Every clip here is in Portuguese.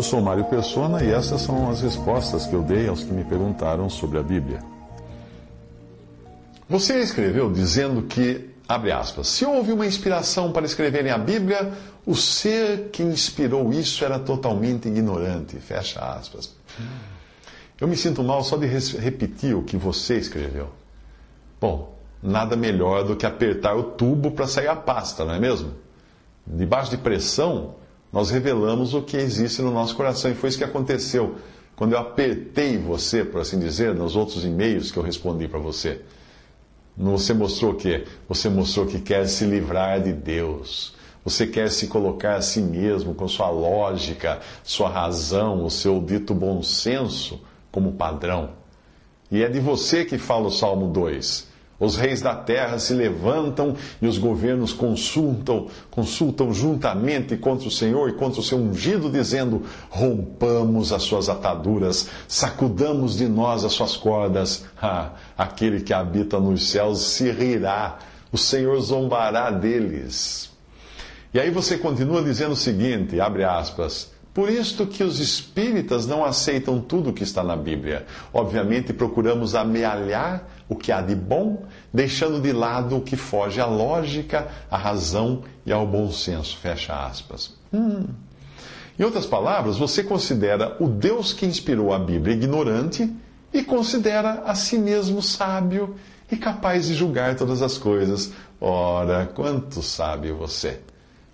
Eu sou Mário Persona e essas são as respostas que eu dei aos que me perguntaram sobre a Bíblia. Você escreveu dizendo que Abre aspas. Se houve uma inspiração para escreverem a Bíblia, o ser que inspirou isso era totalmente ignorante. Fecha aspas. Eu me sinto mal só de repetir o que você escreveu. Bom, nada melhor do que apertar o tubo para sair a pasta, não é mesmo? Debaixo de pressão, nós revelamos o que existe no nosso coração. E foi isso que aconteceu quando eu apertei você, por assim dizer, nos outros e-mails que eu respondi para você. Você mostrou o quê? Você mostrou que quer se livrar de Deus. Você quer se colocar a si mesmo com sua lógica, sua razão, o seu dito bom senso como padrão. E é de você que fala o Salmo 2. Os reis da terra se levantam e os governos consultam, consultam juntamente contra o Senhor e contra o seu ungido, dizendo: rompamos as suas ataduras, sacudamos de nós as suas cordas. Ah, aquele que habita nos céus se rirá, o Senhor zombará deles. E aí você continua dizendo o seguinte: abre aspas. Por isto que os espíritas não aceitam tudo o que está na Bíblia. Obviamente, procuramos amealhar o que há de bom, deixando de lado o que foge à lógica, à razão e ao bom senso. Fecha aspas. Hum. Em outras palavras, você considera o Deus que inspirou a Bíblia ignorante e considera a si mesmo sábio e capaz de julgar todas as coisas. Ora, quanto sabe você?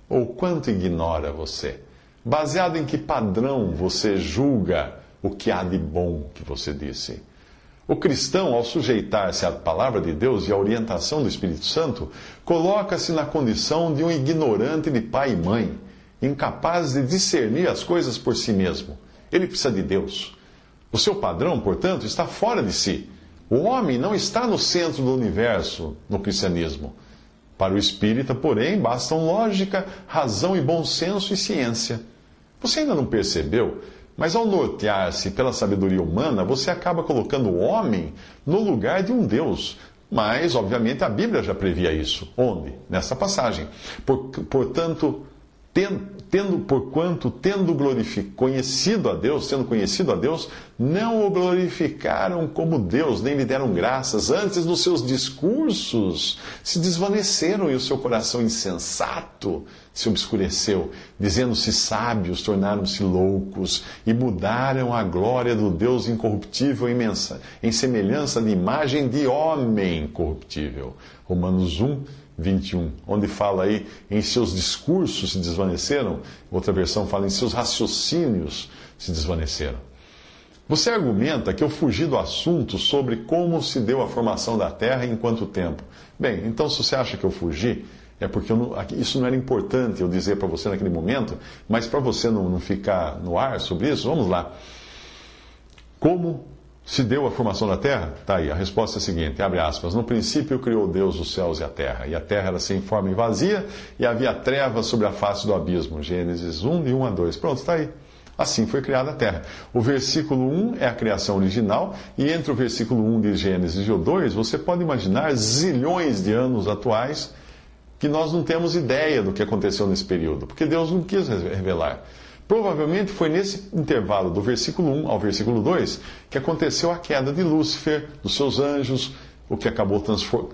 Ou quanto ignora você? Baseado em que padrão você julga o que há de bom que você disse? O cristão, ao sujeitar-se à palavra de Deus e à orientação do Espírito Santo, coloca-se na condição de um ignorante de pai e mãe, incapaz de discernir as coisas por si mesmo. Ele precisa de Deus. O seu padrão, portanto, está fora de si. O homem não está no centro do universo no cristianismo. Para o espírita, porém, bastam lógica, razão e bom senso e ciência. Você ainda não percebeu? Mas ao nortear-se pela sabedoria humana, você acaba colocando o homem no lugar de um Deus. Mas, obviamente, a Bíblia já previa isso. Onde? Nessa passagem. Por, portanto, tendo, porquanto, tendo conhecido a Deus, tendo conhecido a Deus, não o glorificaram como Deus, nem lhe deram graças. Antes, nos seus discursos, se desvaneceram e o seu coração insensato se obscureceu. Dizendo-se sábios, tornaram-se loucos e mudaram a glória do Deus incorruptível imensa, em semelhança de imagem de homem corruptível. Romanos 1, 21, onde fala aí em seus discursos se desvaneceram, outra versão fala em seus raciocínios se desvaneceram. Você argumenta que eu fugi do assunto sobre como se deu a formação da Terra e em quanto tempo. Bem, então se você acha que eu fugi, é porque não, isso não era importante eu dizer para você naquele momento, mas para você não, não ficar no ar sobre isso, vamos lá. Como se deu a formação da terra? Está aí, a resposta é a seguinte, abre aspas. No princípio criou Deus os céus e a terra, e a terra era sem forma e vazia, e havia trevas sobre a face do abismo. Gênesis 1, de 1 a 2. Pronto, está aí. Assim foi criada a terra. O versículo 1 é a criação original, e entre o versículo 1 de Gênesis e o 2, você pode imaginar zilhões de anos atuais que nós não temos ideia do que aconteceu nesse período, porque Deus não quis revelar. Provavelmente foi nesse intervalo do versículo 1 ao versículo 2 que aconteceu a queda de Lúcifer, dos seus anjos, o que acabou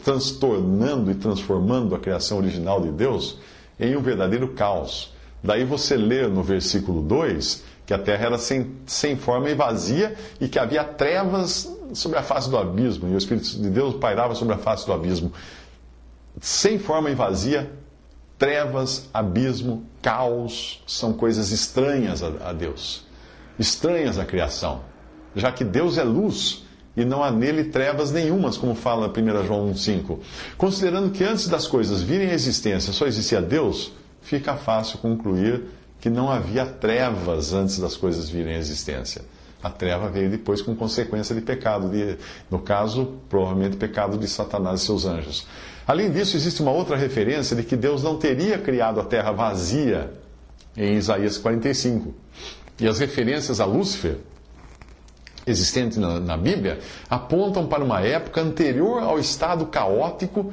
transtornando e transformando a criação original de Deus em um verdadeiro caos. Daí você lê no versículo 2 que a terra era sem, sem forma e vazia e que havia trevas sobre a face do abismo, e o Espírito de Deus pairava sobre a face do abismo. Sem forma e vazia, Trevas, abismo, caos são coisas estranhas a, a Deus, estranhas à criação. Já que Deus é luz, e não há nele trevas nenhumas, como fala 1 João 1,5. Considerando que antes das coisas virem à existência só existia Deus, fica fácil concluir que não havia trevas antes das coisas virem à existência. A treva veio depois com consequência de pecado, de, no caso, provavelmente pecado de Satanás e seus anjos. Além disso, existe uma outra referência de que Deus não teria criado a terra vazia em Isaías 45. E as referências a Lúcifer, existentes na, na Bíblia, apontam para uma época anterior ao estado caótico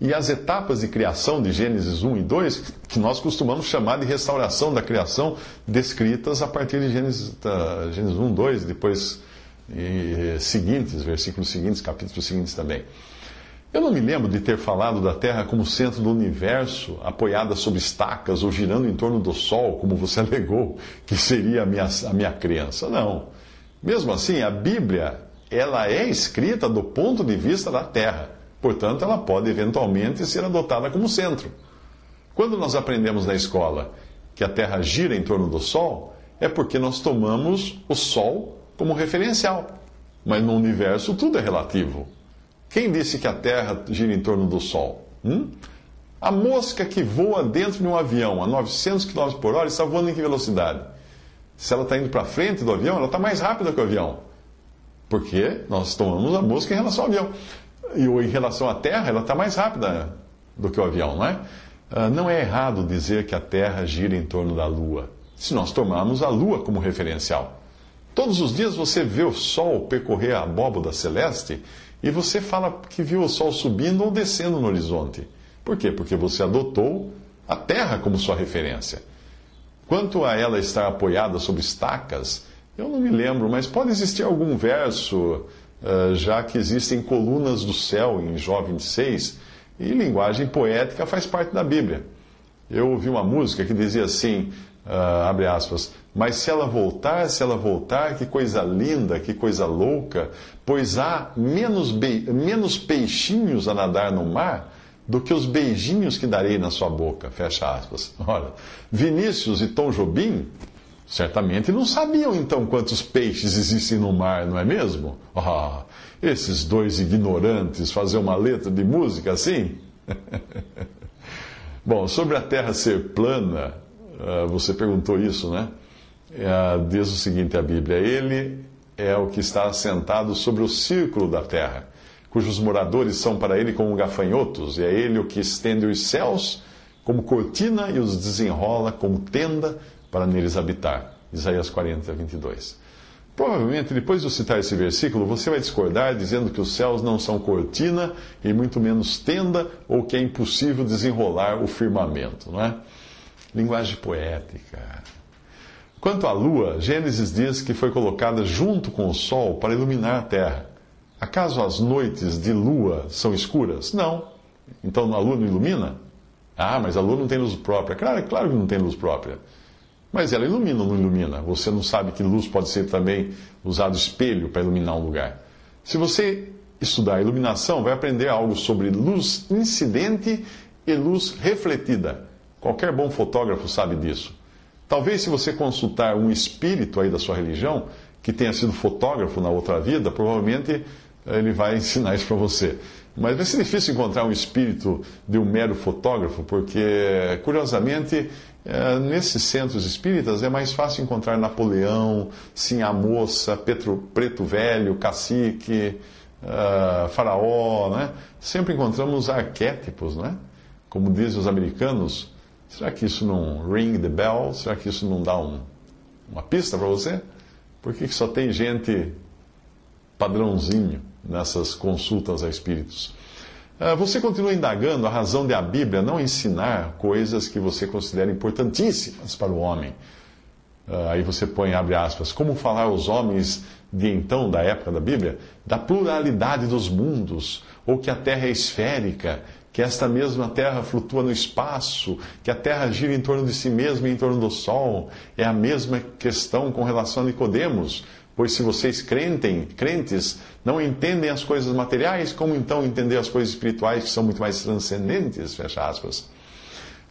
e as etapas de criação de Gênesis 1 e 2, que nós costumamos chamar de restauração da criação, descritas a partir de Gênesis, uh, Gênesis 1, 2, depois e, seguintes, versículos seguintes, capítulos seguintes também. Eu não me lembro de ter falado da Terra como centro do universo, apoiada sobre estacas ou girando em torno do Sol, como você alegou que seria a minha, a minha crença. Não. Mesmo assim, a Bíblia ela é escrita do ponto de vista da Terra. Portanto, ela pode eventualmente ser adotada como centro. Quando nós aprendemos na escola que a Terra gira em torno do Sol, é porque nós tomamos o Sol como referencial. Mas no universo tudo é relativo. Quem disse que a Terra gira em torno do Sol? Hum? A mosca que voa dentro de um avião a 900 km por hora está voando em que velocidade? Se ela está indo para frente do avião, ela está mais rápida que o avião. Porque nós tomamos a mosca em relação ao avião. E em relação à Terra, ela está mais rápida do que o avião, não é? Ah, não é errado dizer que a Terra gira em torno da Lua, se nós tomarmos a Lua como referencial. Todos os dias você vê o Sol percorrer a abóboda celeste e você fala que viu o Sol subindo ou descendo no horizonte. Por quê? Porque você adotou a Terra como sua referência. Quanto a ela estar apoiada sobre estacas, eu não me lembro, mas pode existir algum verso ah, já que existem colunas do céu em Jó 26, e linguagem poética faz parte da Bíblia. Eu ouvi uma música que dizia assim, uh, abre aspas, mas se ela voltar, se ela voltar, que coisa linda, que coisa louca, pois há menos, menos peixinhos a nadar no mar do que os beijinhos que darei na sua boca, fecha aspas. Olha, Vinícius e Tom Jobim Certamente não sabiam então quantos peixes existem no mar, não é mesmo? Ah, esses dois ignorantes fazer uma letra de música assim? Bom, sobre a Terra ser plana, você perguntou isso, né? Ah, diz o seguinte a Bíblia: Ele é o que está assentado sobre o círculo da terra, cujos moradores são para ele como gafanhotos, e é ele o que estende os céus como cortina e os desenrola como tenda para neles habitar. Isaías 40, 22. Provavelmente, depois de eu citar esse versículo, você vai discordar dizendo que os céus não são cortina e muito menos tenda, ou que é impossível desenrolar o firmamento, não é? Linguagem poética. Quanto à lua, Gênesis diz que foi colocada junto com o sol para iluminar a terra. Acaso as noites de lua são escuras? Não. Então a lua não ilumina? Ah, mas a lua não tem luz própria. Claro, claro que não tem luz própria. Mas ela ilumina ou não ilumina? Você não sabe que luz pode ser também usado espelho para iluminar um lugar. Se você estudar iluminação, vai aprender algo sobre luz incidente e luz refletida. Qualquer bom fotógrafo sabe disso. Talvez se você consultar um espírito aí da sua religião, que tenha sido fotógrafo na outra vida, provavelmente ele vai ensinar isso para você. Mas vai ser difícil encontrar um espírito de um mero fotógrafo, porque, curiosamente, é, nesses centros espíritas é mais fácil encontrar Napoleão, Sim a Moça, Petro, Preto Velho, Cacique, uh, Faraó, né? Sempre encontramos arquétipos, né? Como dizem os americanos, será que isso não ring the bell? Será que isso não dá um, uma pista para você? Por que, que só tem gente padrãozinho nessas consultas a espíritos? Ah, você continua indagando a razão de a Bíblia não ensinar coisas que você considera importantíssimas para o homem. Ah, aí você põe, abre aspas, como falar aos homens de então, da época da Bíblia, da pluralidade dos mundos, ou que a Terra é esférica, que esta mesma Terra flutua no espaço, que a Terra gira em torno de si mesma e em torno do Sol. É a mesma questão com relação a Nicodemos. Pois se vocês crentem, crentes não entendem as coisas materiais, como então entender as coisas espirituais que são muito mais transcendentes? Fecha aspas.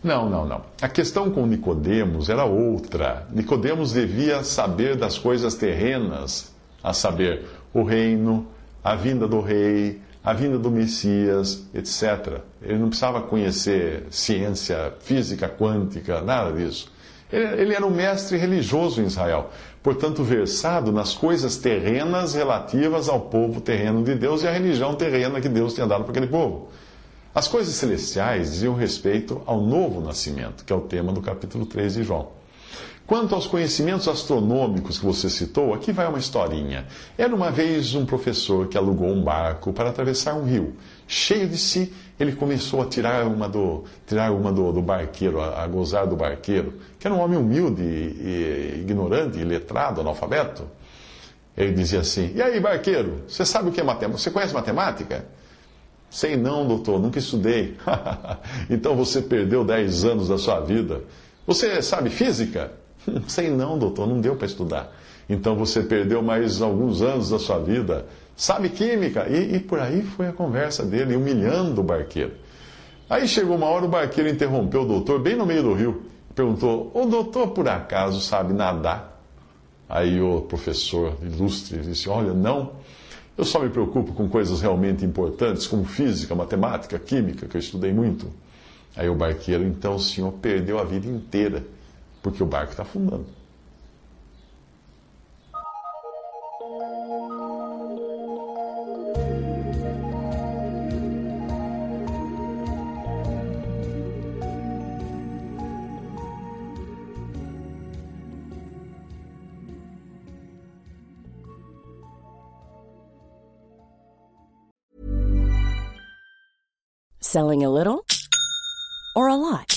Não, não, não. A questão com Nicodemos era outra. Nicodemos devia saber das coisas terrenas, a saber, o reino, a vinda do rei, a vinda do Messias, etc. Ele não precisava conhecer ciência física quântica, nada disso. Ele, era um mestre religioso em Israel, portanto, versado nas coisas terrenas relativas ao povo terreno de Deus e à religião terrena que Deus tinha dado para aquele povo. As coisas celestiais diziam respeito ao novo nascimento, que é o tema do capítulo 3 de João. Quanto aos conhecimentos astronômicos que você citou, aqui vai uma historinha. Era uma vez um professor que alugou um barco para atravessar um rio. Cheio de si, ele começou a tirar uma do, tirar uma do, do barqueiro, a, a, gozar do barqueiro, que era um homem humilde, e, e, ignorante, letrado, analfabeto. Ele dizia assim: E aí, barqueiro, você sabe o que é matemática? Você conhece matemática? Sei não, doutor, nunca estudei. então você perdeu 10 anos da sua vida. Você sabe física? Sei não, doutor, não deu para estudar. Então você perdeu mais alguns anos da sua vida. Sabe química? E, e, por aí foi a conversa dele, humilhando o barqueiro. Aí chegou uma hora, o barqueiro interrompeu o doutor, bem no meio do rio. Perguntou: O doutor por acaso sabe nadar? Aí o professor ilustre disse: Olha, não. Eu só me preocupo com coisas realmente importantes, como física, matemática, química, que eu estudei muito. Aí o barqueiro, então o senhor perdeu a vida inteira porque o barco está afundando. Selling a little or a lot?